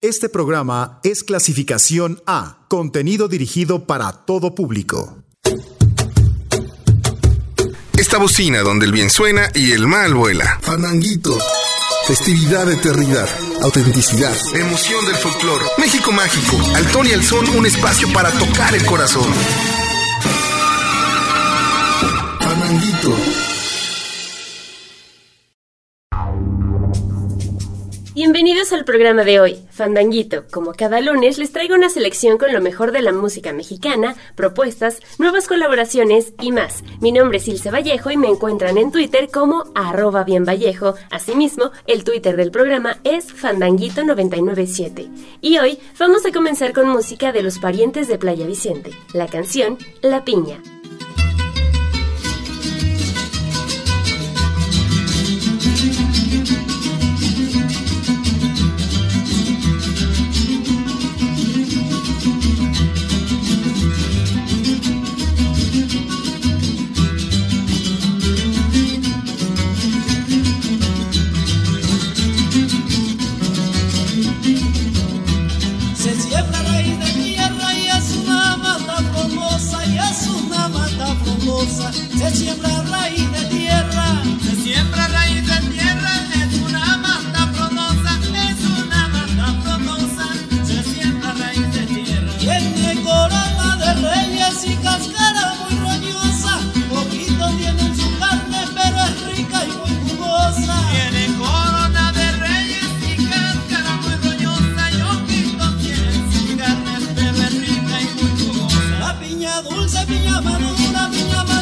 Este programa es clasificación A, contenido dirigido para todo público. Esta bocina donde el bien suena y el mal vuela. Fandanguito. Festividad, eternidad, autenticidad. Emoción del folclore. México mágico. Al ton y al son, un espacio para tocar el corazón. Fandanguito. Bienvenidos al programa de hoy, Fandanguito. Como cada lunes, les traigo una selección con lo mejor de la música mexicana, propuestas, nuevas colaboraciones y más. Mi nombre es Ilse Vallejo y me encuentran en Twitter como arroba bien Vallejo. Asimismo, el Twitter del programa es Fandanguito997. Y hoy vamos a comenzar con música de los parientes de Playa Vicente, la canción La Piña. Você vinha, mano, na minha mão.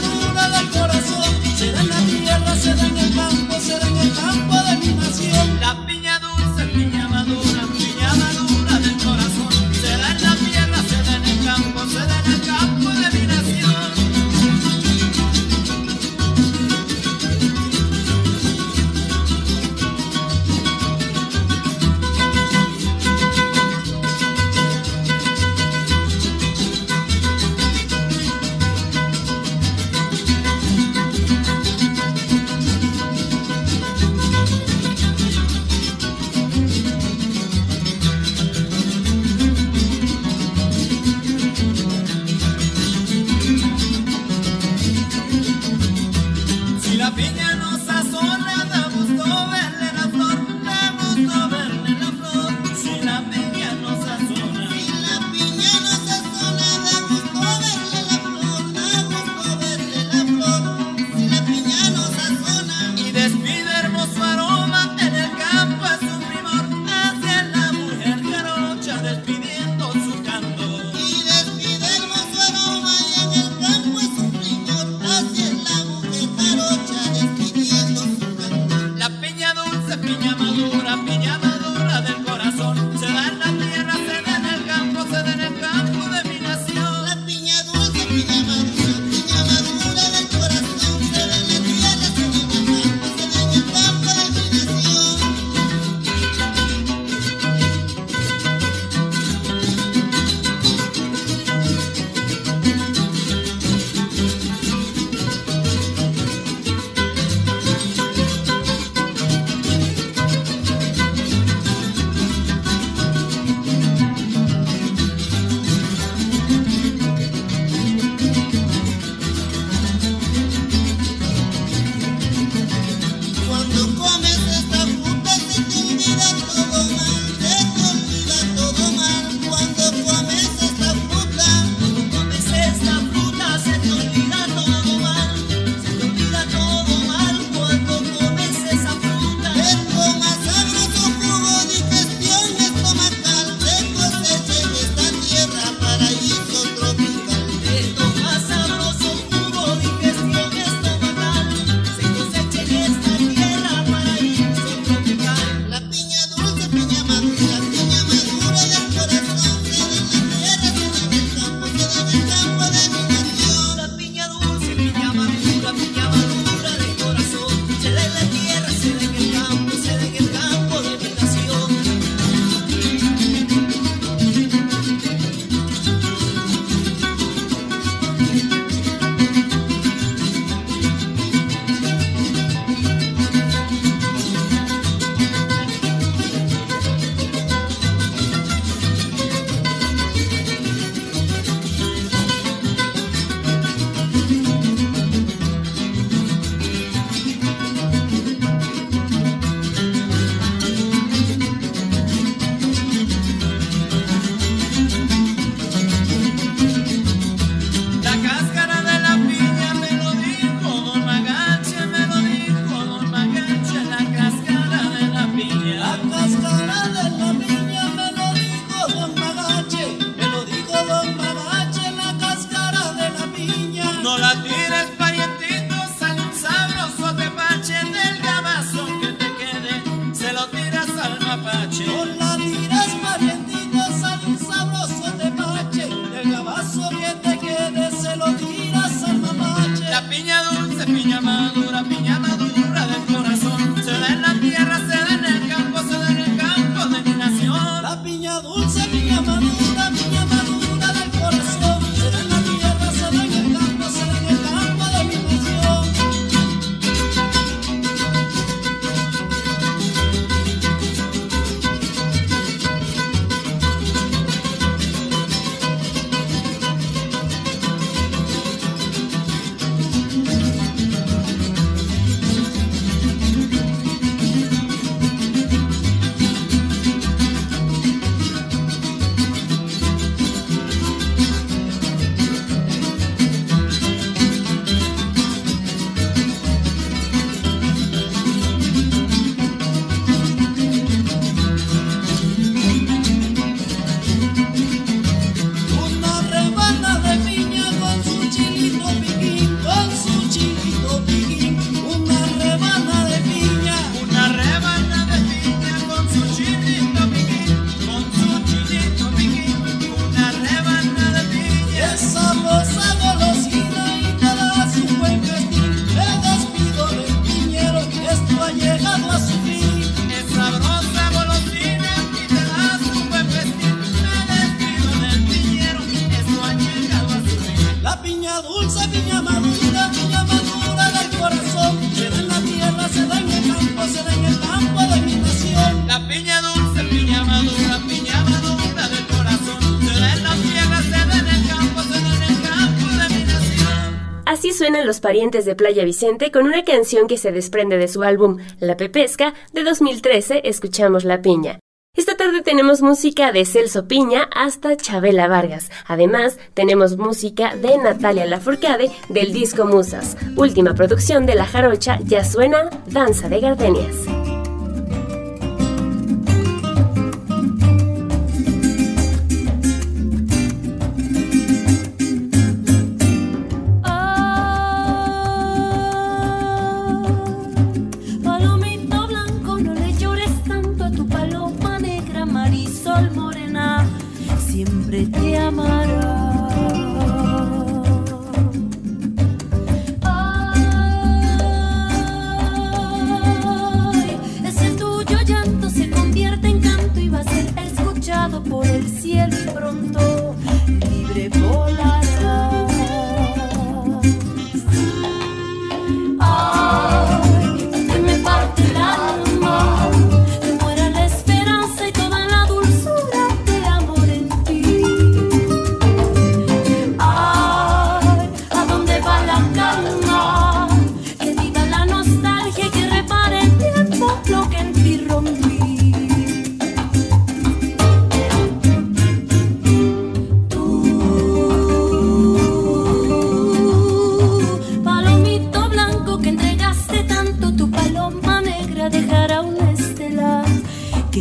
piña dulce, piña madura, piña madura del corazón. Se da en la tierra, se da en el campo, se da en el campo de mi nación. La piña dulce, piña madura, piña madura del corazón. Se da en la tierra, se da en el campo, se da en el campo de mi nación. Así suenan los parientes de Playa Vicente con una canción que se desprende de su álbum La Pepesca de 2013, Escuchamos la Piña. Esta tarde tenemos música de Celso Piña hasta Chabela Vargas. Además, tenemos música de Natalia Lafourcade del disco Musas. Última producción de La Jarocha ya suena Danza de Gardenias.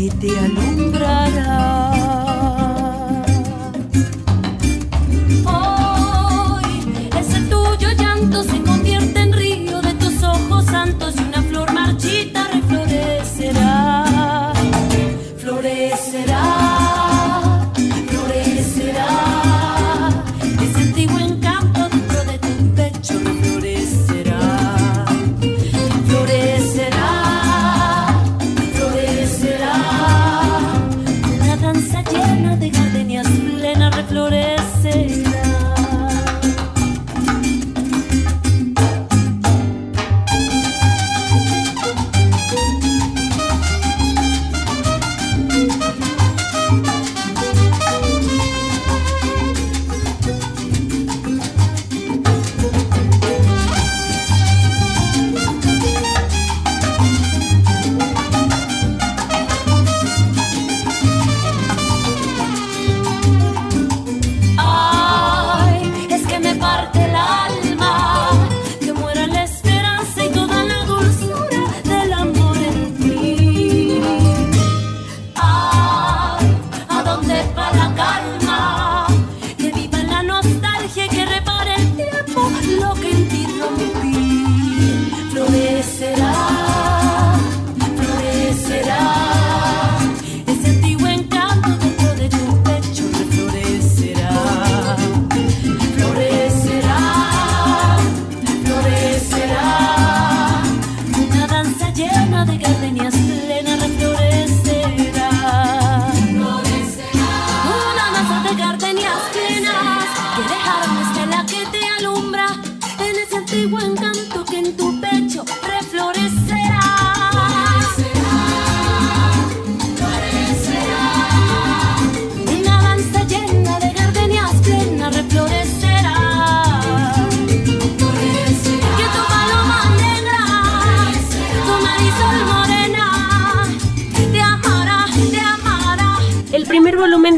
te alumbra.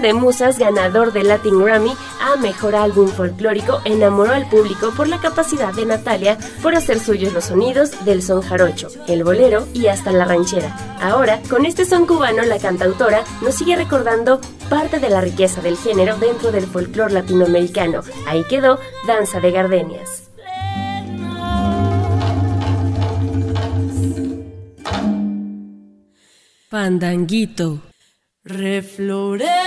De Musas, ganador del Latin Grammy a Mejor Álbum Folclórico, enamoró al público por la capacidad de Natalia por hacer suyos los sonidos del son jarocho, el bolero y hasta la ranchera. Ahora, con este son cubano, la cantautora nos sigue recordando parte de la riqueza del género dentro del folclore latinoamericano. Ahí quedó Danza de Gardenias. Pandanguito. Reflorecerá.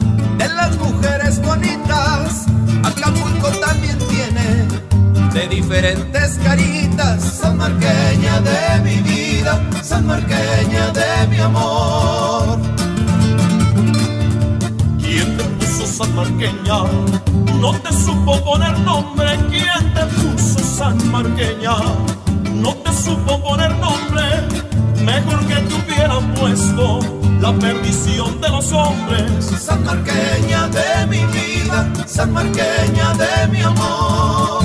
diferentes caritas. San Marqueña de mi vida, San Marqueña de mi amor. ¿Quién te puso San Marqueña? No te supo poner nombre. ¿Quién te puso San Marqueña? No te supo poner nombre. Mejor que te hubieran puesto la perdición de los hombres. San Marqueña de mi vida, San Marqueña de mi amor.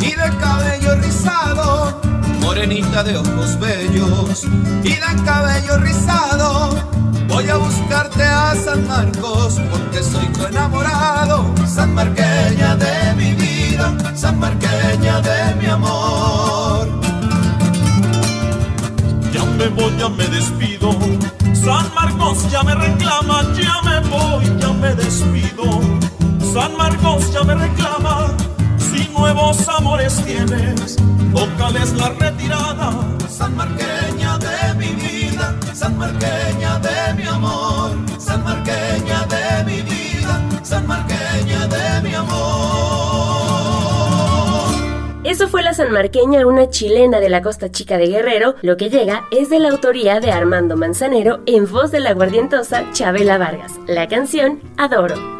Y de cabello rizado, morenita de ojos bellos y de cabello rizado. Voy a buscarte a San Marcos porque soy tu enamorado, San Marqueña de mi vida, San Marqueña de mi amor. Ya me voy, ya me despido. San Marcos ya me reclama, ya me voy, ya me despido. San Marcos ya me reclama nuevos amores tienes, tócales la retirada. San Marqueña de mi vida, San Marqueña de mi amor, San Marqueña de mi vida, San Marqueña de mi amor. Eso fue la San Marqueña, una chilena de la Costa Chica de Guerrero. Lo que llega es de la autoría de Armando Manzanero en voz de la guardientosa Chabela Vargas. La canción Adoro.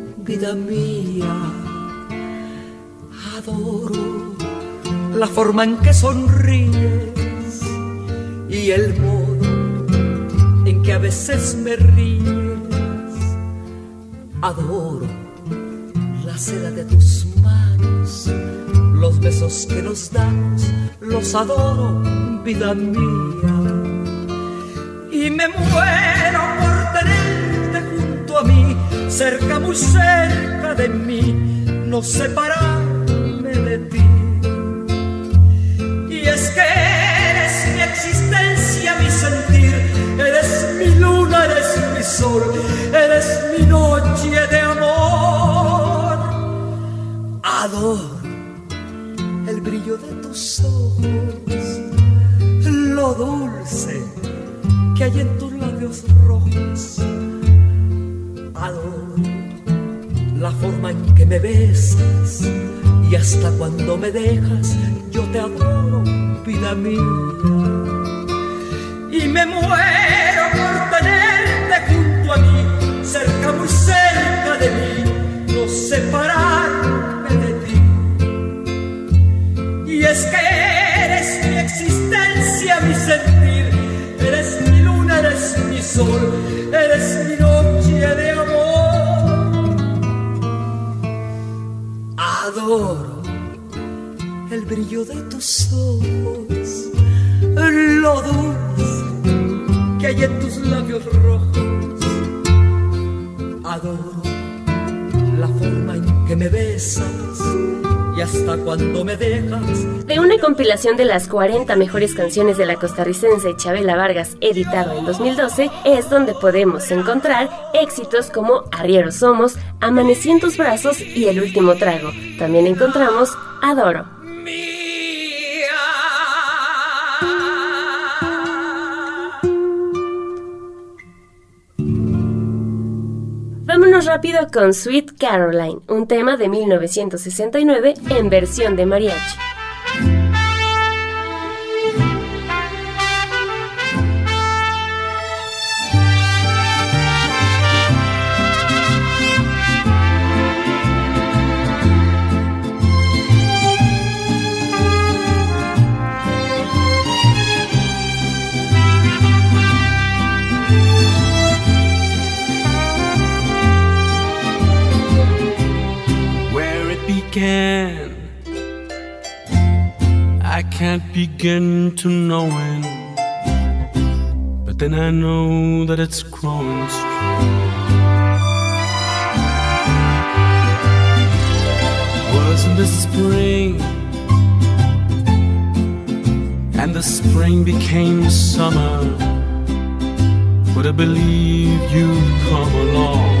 vida mía. Adoro la forma en que sonríes y el modo en que a veces me ríes. Adoro la seda de tus manos, los besos que nos damos los adoro, vida mía. Y me muero cerca, muy cerca de mí, no separarme de ti. Y es que eres mi existencia, mi sentir, eres mi luna, eres mi sol, eres mi noche de amor. Adoro el brillo de tus ojos, lo dulce que hay en tus labios rojos. La forma en que me besas y hasta cuando me dejas yo te adoro, vida mía. Y me muero por tenerte junto a mí, cerca, muy cerca de mí, no separarme de ti. Y es que eres mi existencia, mi sentir, eres mi luna, eres mi sol, eres mi noche de Adoro el brillo de tus ojos, lo dulce que hay en tus labios rojos. Adoro que me besas y hasta cuando me dejas. De una compilación de las 40 mejores canciones de la costarricense Chabela Vargas, editado en 2012, es donde podemos encontrar éxitos como Arrieros Somos, Amanecí en tus brazos y El último trago. También encontramos Adoro. Rápido con Sweet Caroline, un tema de 1969 en versión de mariachi. Begin to know it, but then I know that it's growing strong. Was in the spring, and the spring became summer. Would I believe you'd come along?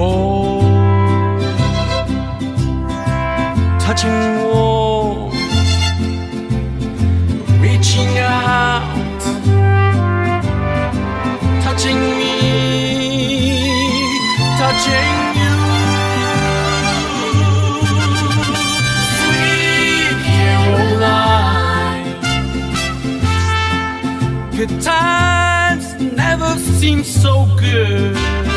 Whoa, touching warm, reaching out, touching me, touching good times never seem so good.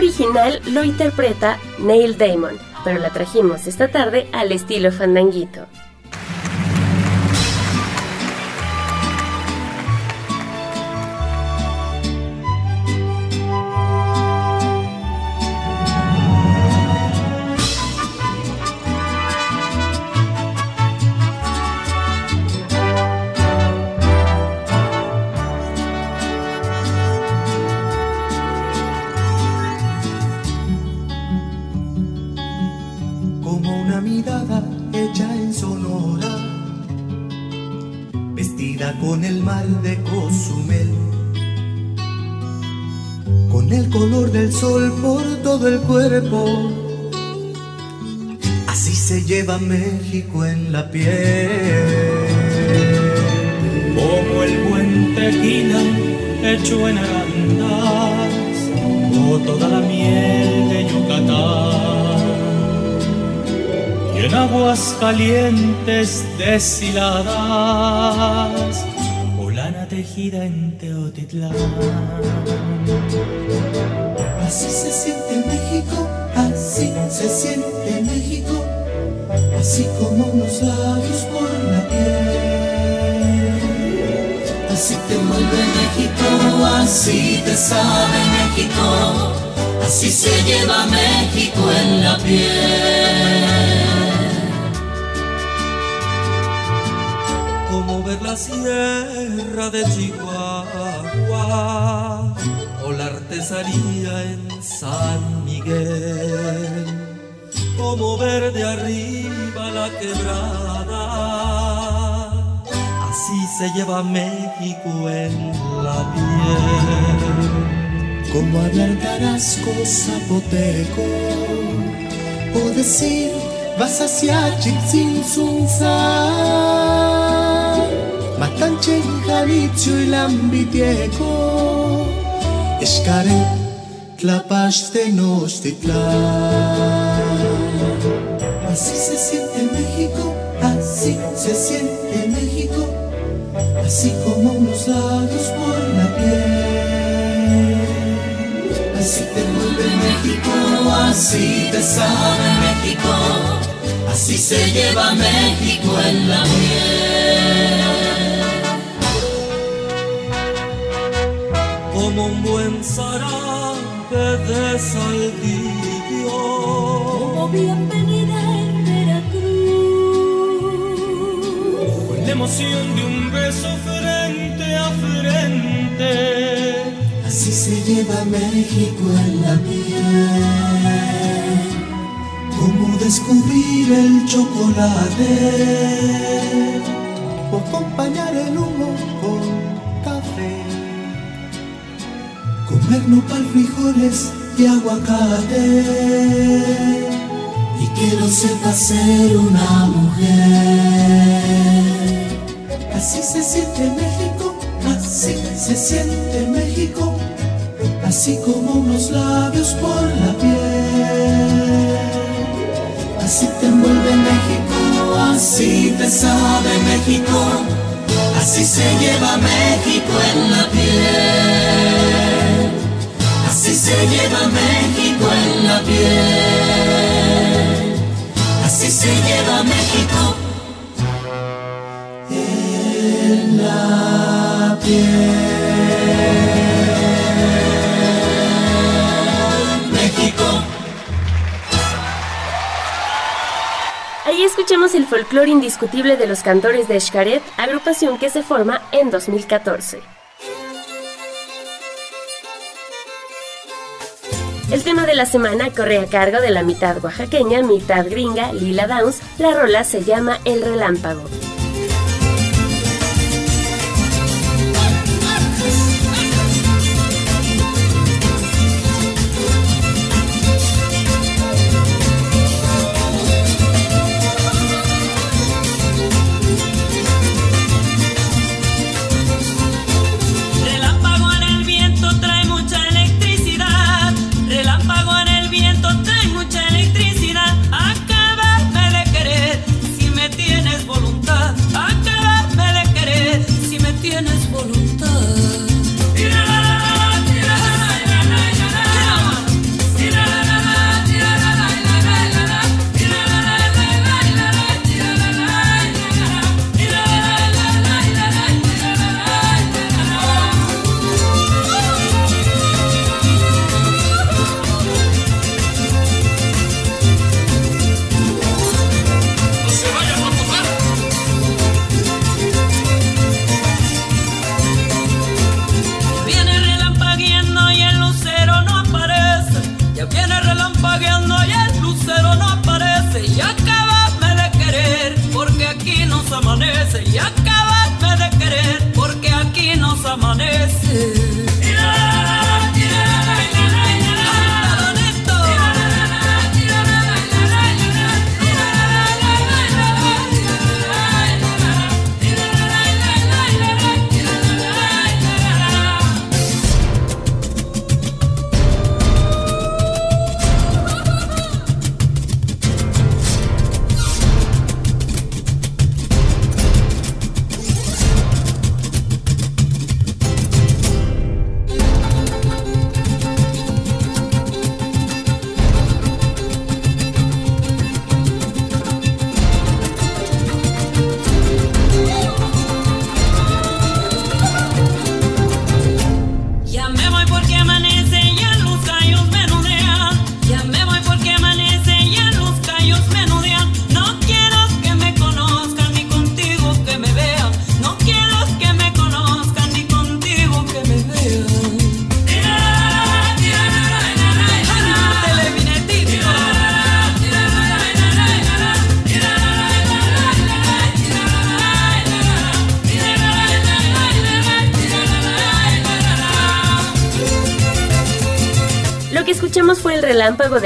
Original lo interpreta Neil Damon, pero la trajimos esta tarde al estilo fandanguito. Deshiladas, o lana tejida en Teotitlán. Así se siente México, así se siente México así como unos labios por la piel. Así te mueve México, así te sabe México, así se lleva México en la piel. Ver la sierra de Chihuahua o la artesanía en San Miguel como ver de arriba la quebrada. Así se lleva México en la piel. Como hablar tarasco zapoteco o decir vas hacia Chixinzunza. Matanche, Jalicio y Lambitieco. Escaret, de Así se siente México, así se siente México, así como unos labios por la piel. Así te vuelve México, así te sabe México, así se lleva México en la piel. Como un buen zarape de saldillo. Como bienvenida emoción de un beso frente a frente. Así se lleva México en la piel. Como descubrir el chocolate o acompañar el humo con Comer nopal, frijoles y aguacate. Y quiero sepa ser una mujer. Así se siente México, así se siente México, así como unos labios por la piel. Así te envuelve México, así te sabe México, así se lleva México en la piel. Se lleva México en la piel. Así se lleva México la México. Ahí escuchamos el folclore indiscutible de los cantores de Xcaret, agrupación que se forma en 2014. El tema de la semana corre a cargo de la mitad oaxaqueña, mitad gringa, Lila Downs. La rola se llama El Relámpago.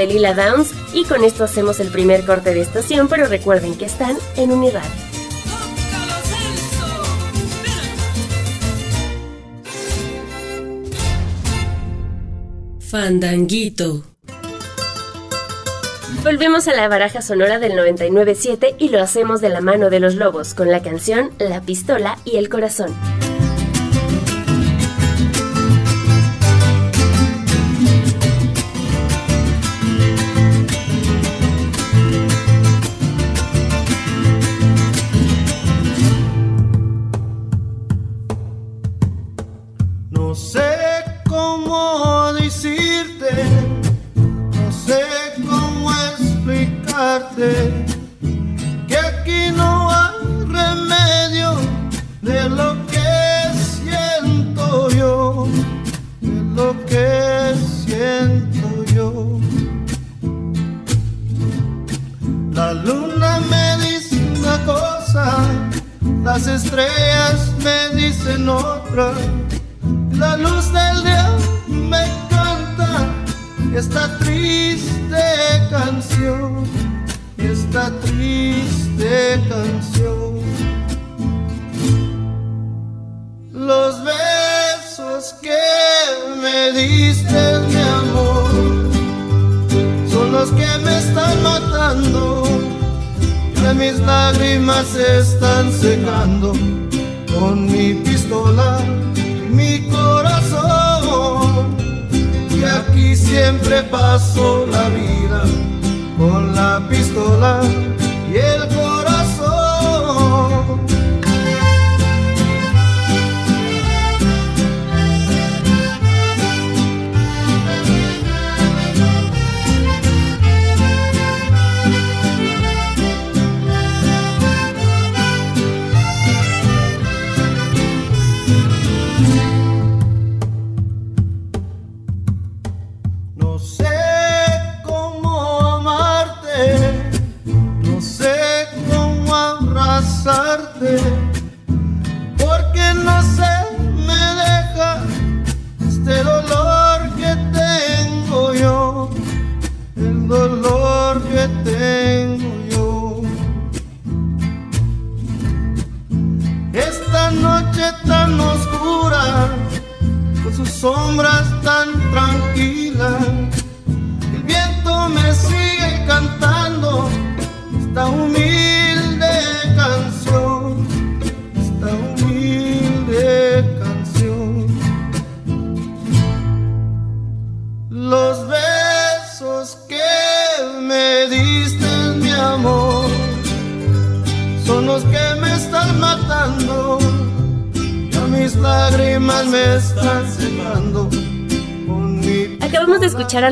De Lila Downs y con esto hacemos el primer corte de estación, pero recuerden que están en unidad. Fandanguito. Volvemos a la baraja sonora del 99.7 y lo hacemos de la mano de los lobos con la canción La pistola y el corazón.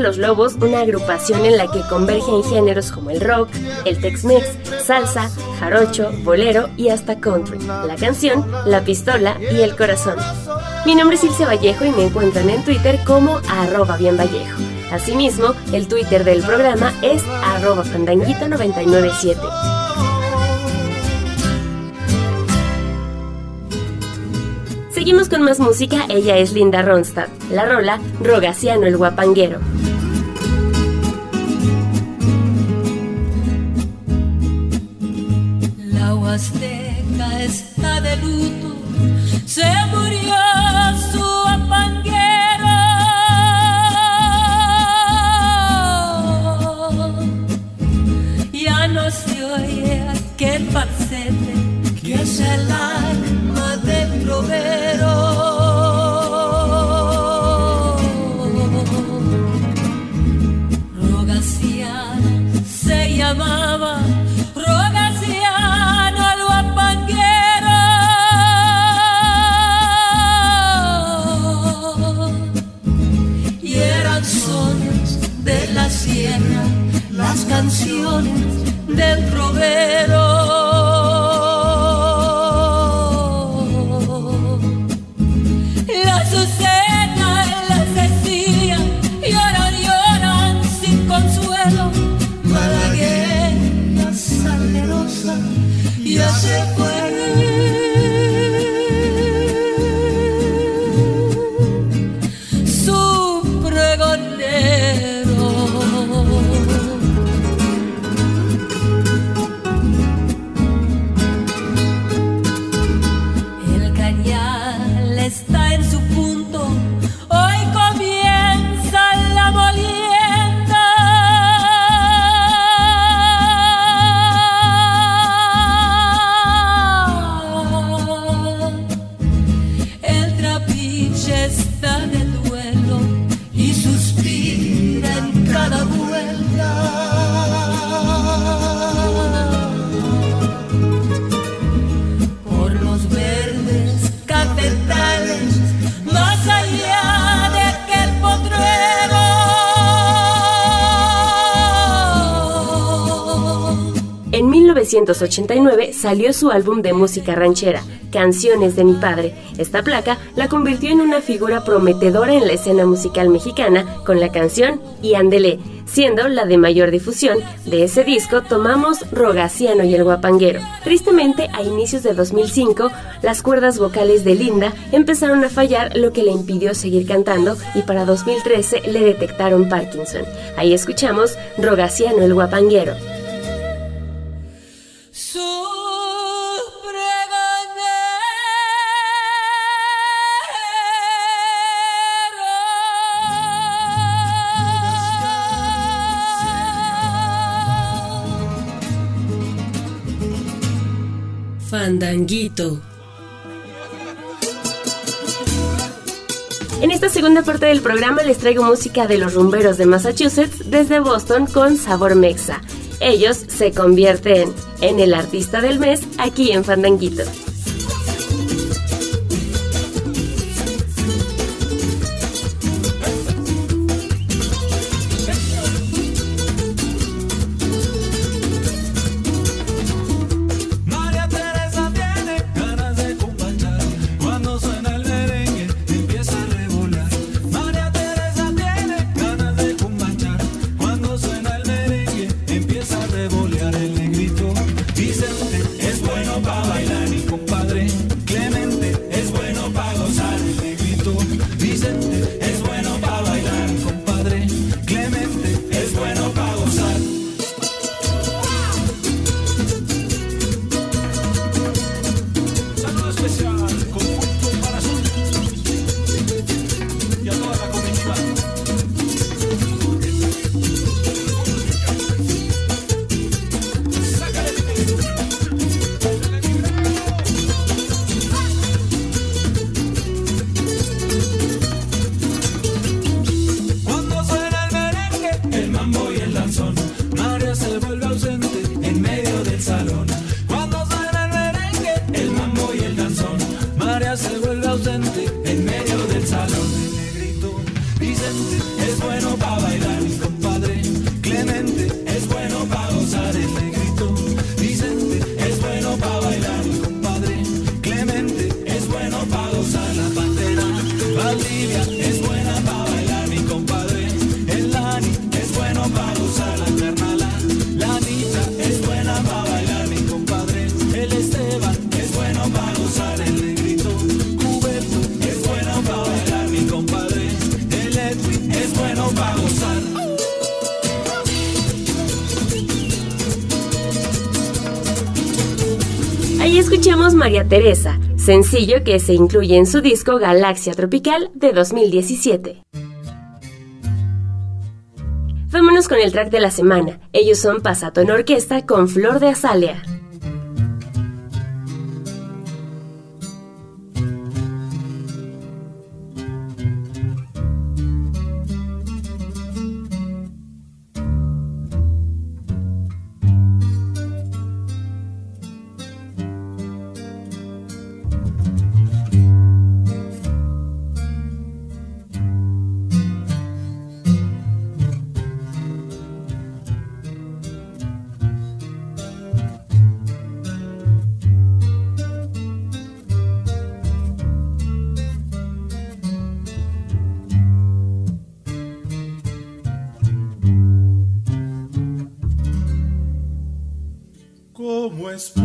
Los Lobos, una agrupación en la que convergen géneros como el rock, el Tex-Mex, salsa, jarocho, bolero y hasta country. La canción, la pistola y el corazón. Mi nombre es Ilse Vallejo y me encuentran en Twitter como arroba bien Vallejo. Asimismo, el Twitter del programa es arroba fandanguito997. seguimos con más música, ella es Linda Ronstadt. La rola, Rogaciano el guapanguero. La Huasteca está de luto, se murió 1989 salió su álbum de música ranchera, Canciones de mi padre. Esta placa la convirtió en una figura prometedora en la escena musical mexicana con la canción Y Andelé, siendo la de mayor difusión. De ese disco tomamos Rogaciano y el Guapanguero. Tristemente, a inicios de 2005, las cuerdas vocales de Linda empezaron a fallar, lo que le impidió seguir cantando y para 2013 le detectaron Parkinson. Ahí escuchamos Rogaciano el Guapanguero. Fandanguito. En esta segunda parte del programa les traigo música de los rumberos de Massachusetts desde Boston con sabor mexa. Ellos se convierten en el artista del mes aquí en Fandanguito. Teresa, sencillo que se incluye en su disco Galaxia Tropical de 2017. Vámonos con el track de la semana. Ellos son Pasato en Orquesta con Flor de Azalea. whisper.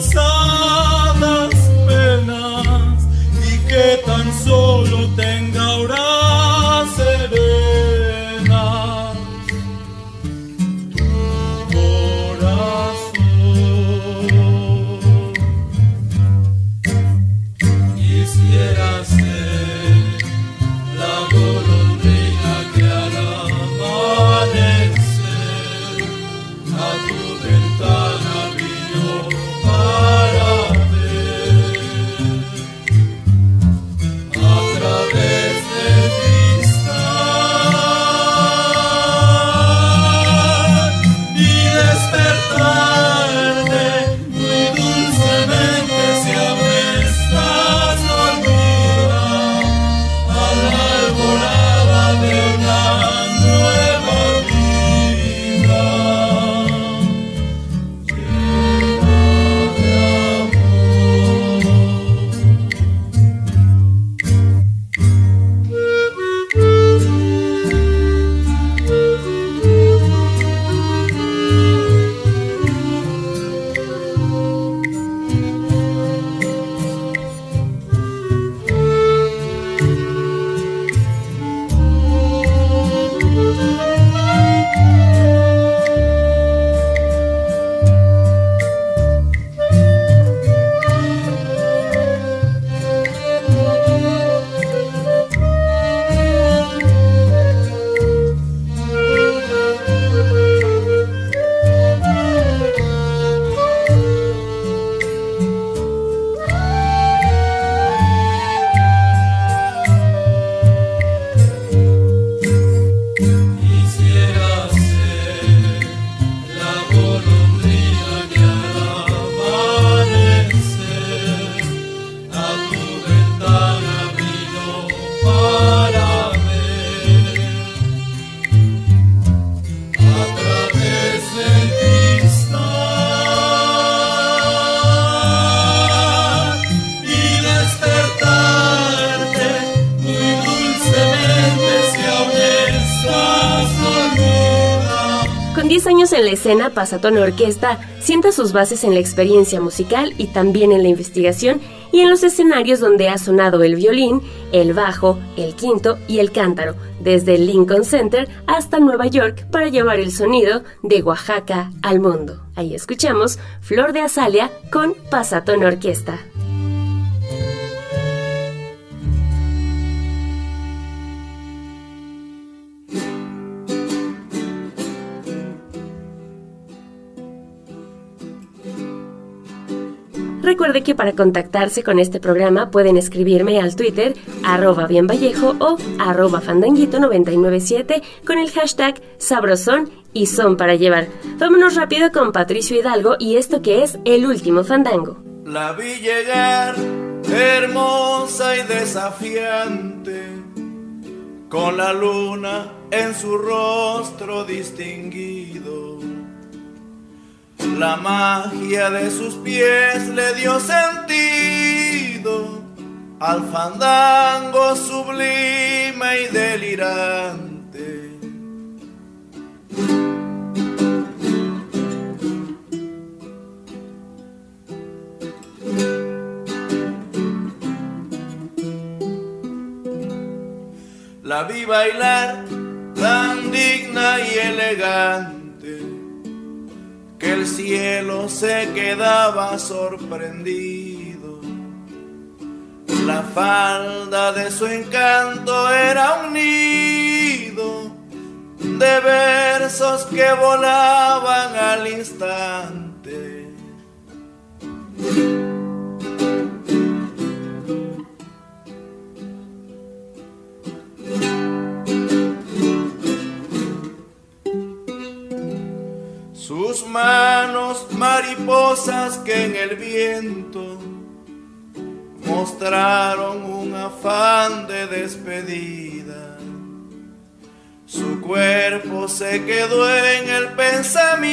so escena, Pasatón Orquesta sienta sus bases en la experiencia musical y también en la investigación y en los escenarios donde ha sonado el violín, el bajo, el quinto y el cántaro, desde el Lincoln Center hasta Nueva York para llevar el sonido de Oaxaca al mundo. Ahí escuchamos Flor de Azalia con Pasatón Orquesta. Recuerde que para contactarse con este programa pueden escribirme al Twitter arroba bienvallejo o arroba fandanguito997 con el hashtag sabrosón y son para llevar. Vámonos rápido con Patricio Hidalgo y esto que es el último fandango. La vi llegar hermosa y desafiante, con la luna en su rostro distinguido la magia de sus pies le dio sentido al fandango sublime y delirante. La vi bailar tan digna y elegante que el cielo se quedaba sorprendido. La falda de su encanto era un nido de versos que volaban al instante. Manos mariposas que en el viento mostraron un afán de despedida. Su cuerpo se quedó en el pensamiento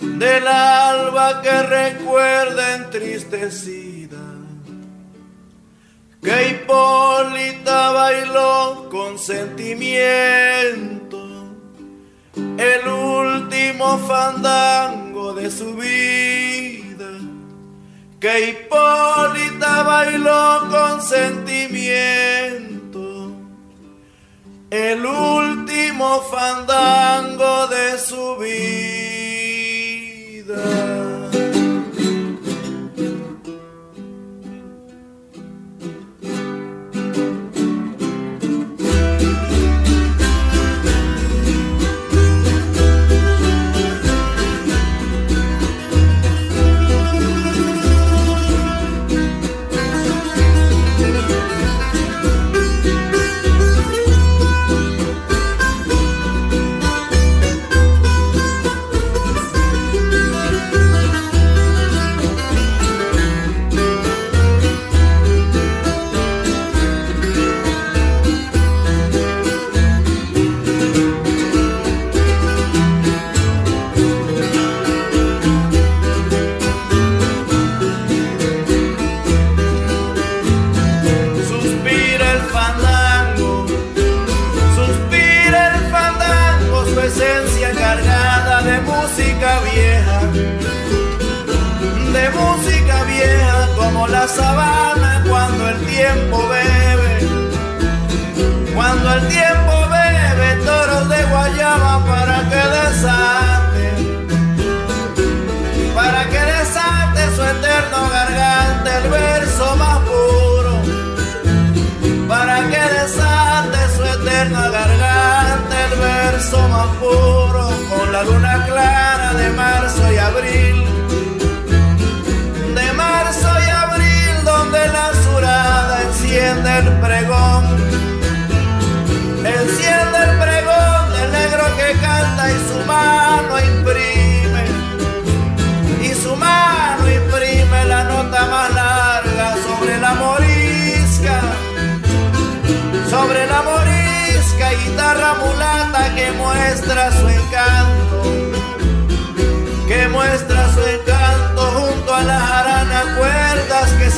del alba que recuerda entristecida. Que Hipólita bailó con sentimiento el último fandango de su vida, que Hipólita bailó con sentimiento, el último fandango de su vida.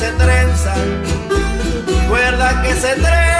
Se trenzan Cuerdas que se trenzan,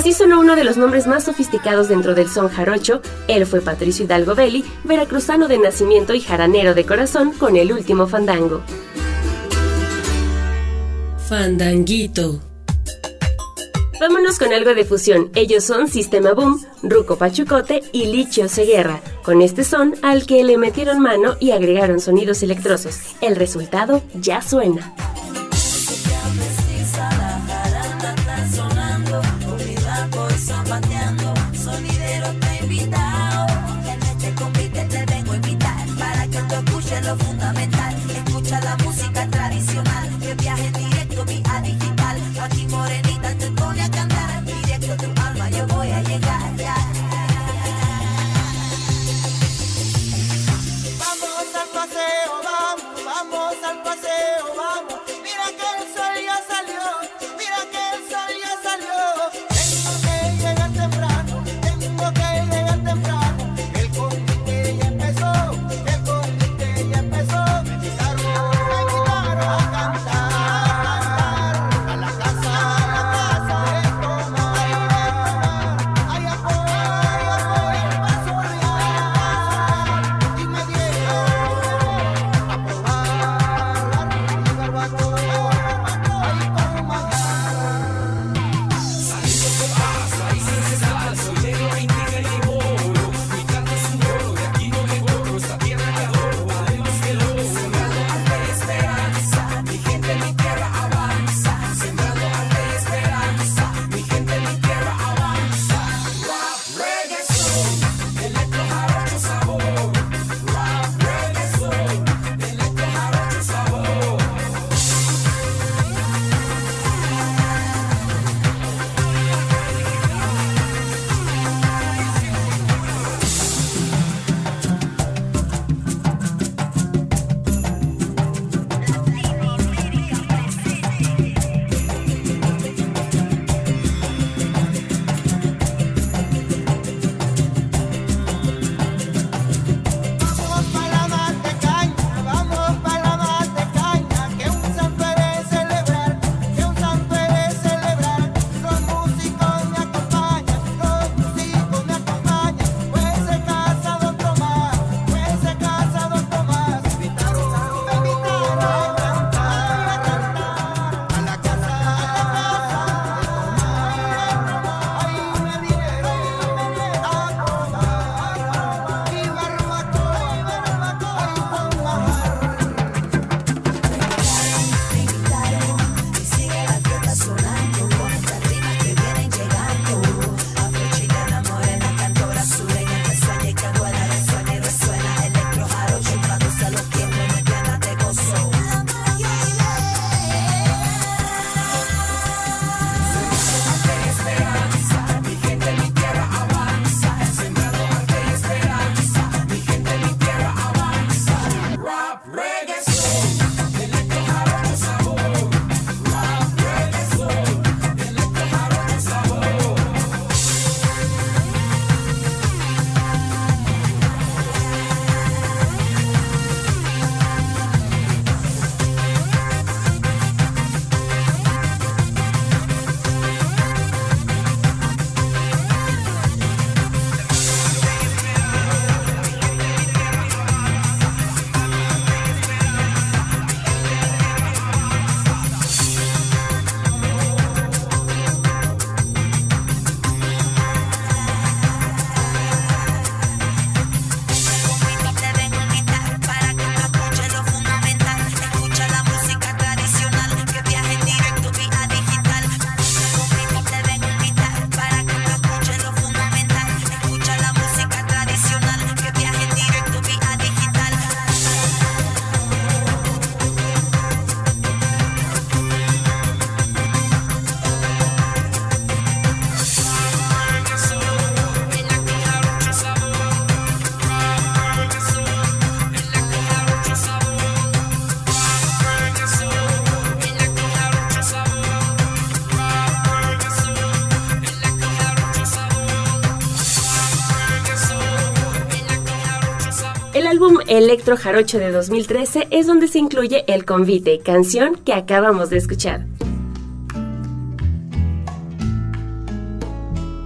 Así sonó uno de los nombres más sofisticados dentro del son jarocho. Él fue Patricio Hidalgo Belli, veracruzano de nacimiento y jaranero de corazón con el último fandango. Fandanguito. Vámonos con algo de fusión. Ellos son Sistema Boom, Ruco Pachucote y Licho Seguerra. Con este son al que le metieron mano y agregaron sonidos electrosos. El resultado ya suena. Electro Jarocho de 2013 es donde se incluye El Convite, canción que acabamos de escuchar.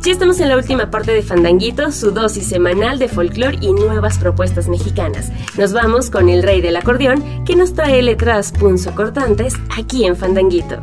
Ya estamos en la última parte de Fandanguito, su dosis semanal de folclore y nuevas propuestas mexicanas. Nos vamos con el rey del acordeón que nos trae letras punzocortantes aquí en Fandanguito.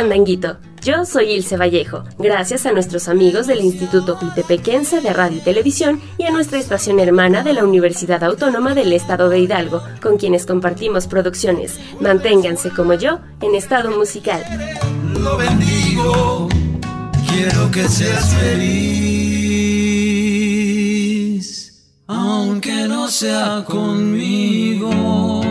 Fandanguito. Yo soy Ilse Vallejo, gracias a nuestros amigos del Instituto Pitepequense de Radio y Televisión y a nuestra estación hermana de la Universidad Autónoma del Estado de Hidalgo, con quienes compartimos producciones. Manténganse como yo en estado musical. Lo bendigo, quiero que seas feliz aunque no sea conmigo.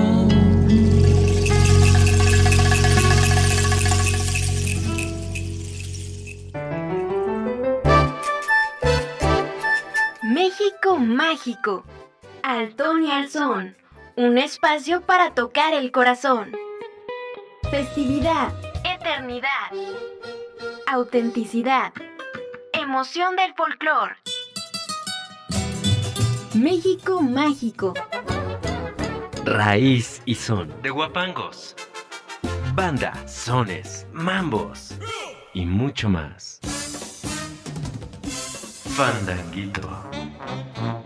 México mágico. Al y al son. Un espacio para tocar el corazón. Festividad. Eternidad. Autenticidad. Emoción del folclore. México mágico. Raíz y son de guapangos. Banda, sones, mambos y mucho más. Fandanguito. Thank you.